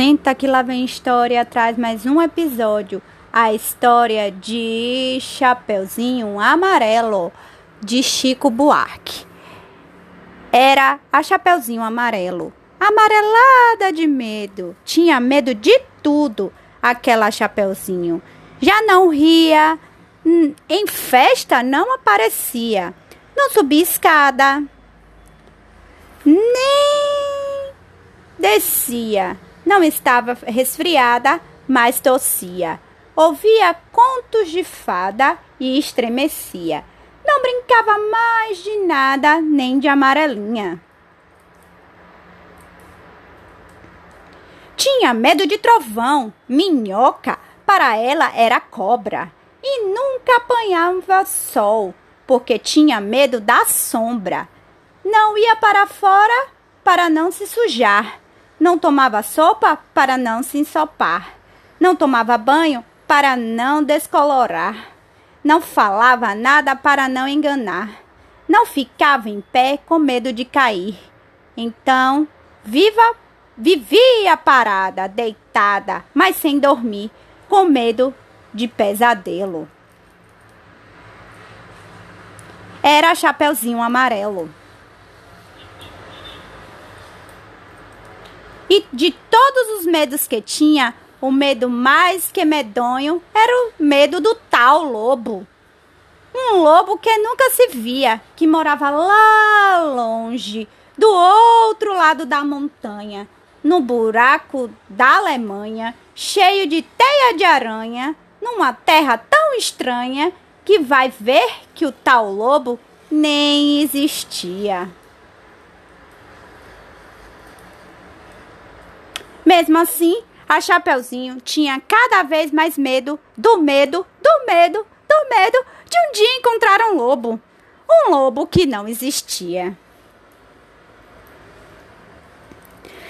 Senta que lá vem história, traz mais um episódio. A história de Chapeuzinho Amarelo, de Chico Buarque. Era a Chapeuzinho Amarelo, amarelada de medo. Tinha medo de tudo, aquela Chapeuzinho. Já não ria, hum, em festa não aparecia. Não subia escada, nem descia. Não estava resfriada, mas tossia. Ouvia contos de fada e estremecia. Não brincava mais de nada, nem de amarelinha. Tinha medo de trovão, minhoca, para ela era cobra. E nunca apanhava sol, porque tinha medo da sombra. Não ia para fora para não se sujar. Não tomava sopa para não se ensopar. Não tomava banho para não descolorar. Não falava nada para não enganar. Não ficava em pé com medo de cair. Então, viva, vivia parada, deitada, mas sem dormir, com medo de pesadelo. Era Chapeuzinho Amarelo. E de todos os medos que tinha, o medo mais que medonho era o medo do tal lobo. Um lobo que nunca se via, que morava lá longe, do outro lado da montanha, no buraco da Alemanha, cheio de teia de aranha, numa terra tão estranha que vai ver que o tal lobo nem existia. Mesmo assim, a Chapeuzinho tinha cada vez mais medo do medo, do medo, do medo de um dia encontrar um lobo. Um lobo que não existia.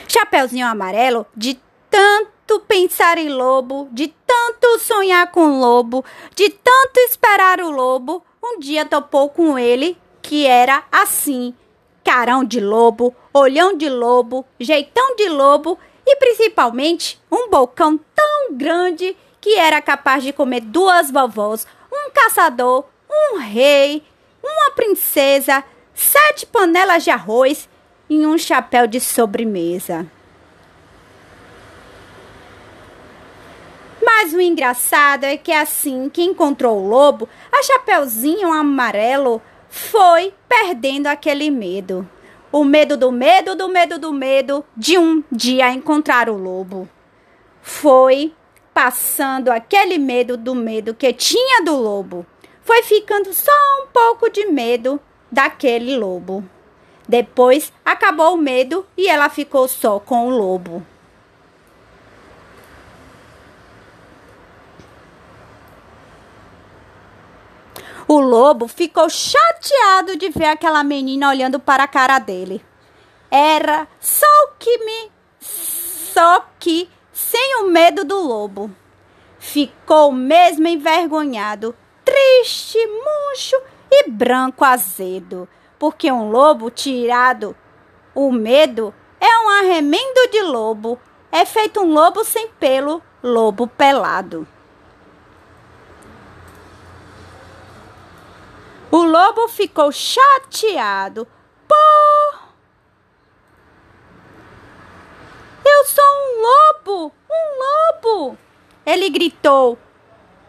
Chapeuzinho Amarelo, de tanto pensar em lobo, de tanto sonhar com lobo, de tanto esperar o lobo, um dia topou com ele, que era assim: carão de lobo, olhão de lobo, jeitão de lobo e principalmente um bocão tão grande que era capaz de comer duas vovós, um caçador, um rei, uma princesa, sete panelas de arroz e um chapéu de sobremesa. Mas o engraçado é que assim que encontrou o lobo, a Chapeuzinho Amarelo foi perdendo aquele medo o medo do medo do medo do medo de um dia encontrar o lobo. Foi passando aquele medo do medo que tinha do lobo. Foi ficando só um pouco de medo daquele lobo. Depois acabou o medo e ela ficou só com o lobo. O lobo ficou chateado de ver aquela menina olhando para a cara dele. Era só que me. Só que sem o medo do lobo. Ficou mesmo envergonhado, triste, murcho e branco azedo, porque um lobo tirado o medo é um arremendo de lobo, é feito um lobo sem pelo, lobo pelado. O lobo ficou chateado. Pô! Eu sou um lobo! Um lobo! Ele gritou.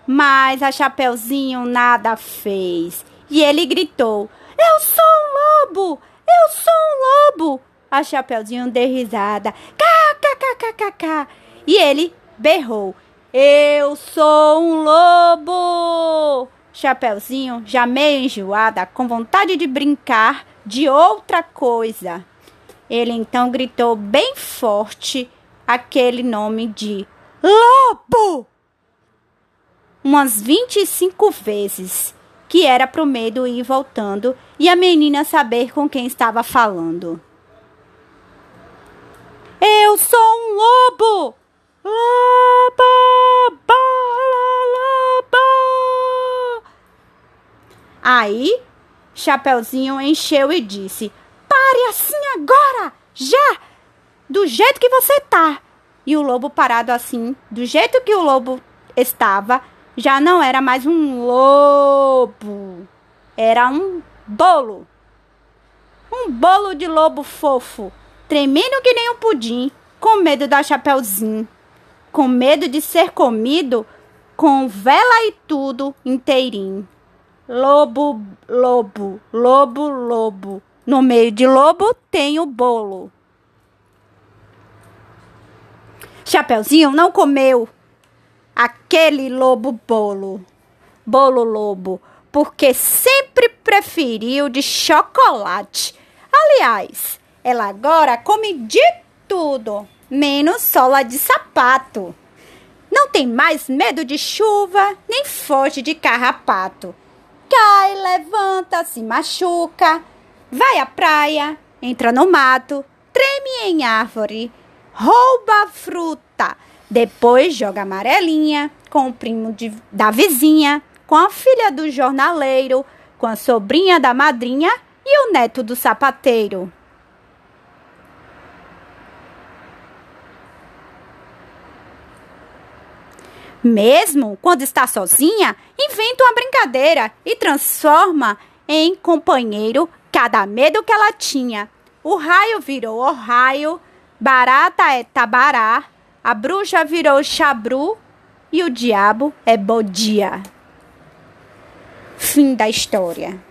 Mas a Chapeuzinho nada fez. E ele gritou: Eu sou um lobo! Eu sou um lobo! A Chapeuzinho deu risada. Kkkkkk. E ele berrou: Eu sou um lobo! Chapeuzinho, já meio enjoada, com vontade de brincar de outra coisa. Ele então gritou bem forte aquele nome de Lobo! Umas 25 vezes, que era pro medo ir voltando e a menina saber com quem estava falando. Eu sou um lobo! Lobo! Aí, Chapeuzinho encheu e disse: Pare assim agora! Já! Do jeito que você tá! E o lobo parado assim, do jeito que o lobo estava, já não era mais um lobo. Era um bolo. Um bolo de lobo fofo, tremendo que nem um pudim, com medo da Chapeuzinho, com medo de ser comido com vela e tudo inteirinho. Lobo, lobo, lobo, lobo. No meio de lobo tem o bolo. Chapeuzinho não comeu aquele lobo bolo, bolo lobo, porque sempre preferiu de chocolate. Aliás, ela agora come de tudo, menos sola de sapato. Não tem mais medo de chuva, nem foge de carrapato. Cai, levanta, se machuca, vai à praia, entra no mato, treme em árvore, rouba fruta, depois joga amarelinha com o primo de, da vizinha, com a filha do jornaleiro, com a sobrinha da madrinha e o neto do sapateiro. Mesmo quando está sozinha, inventa uma brincadeira e transforma em companheiro cada medo que ela tinha. O raio virou o raio, barata é tabará, a bruxa virou chabru e o diabo é bodia. Fim da história.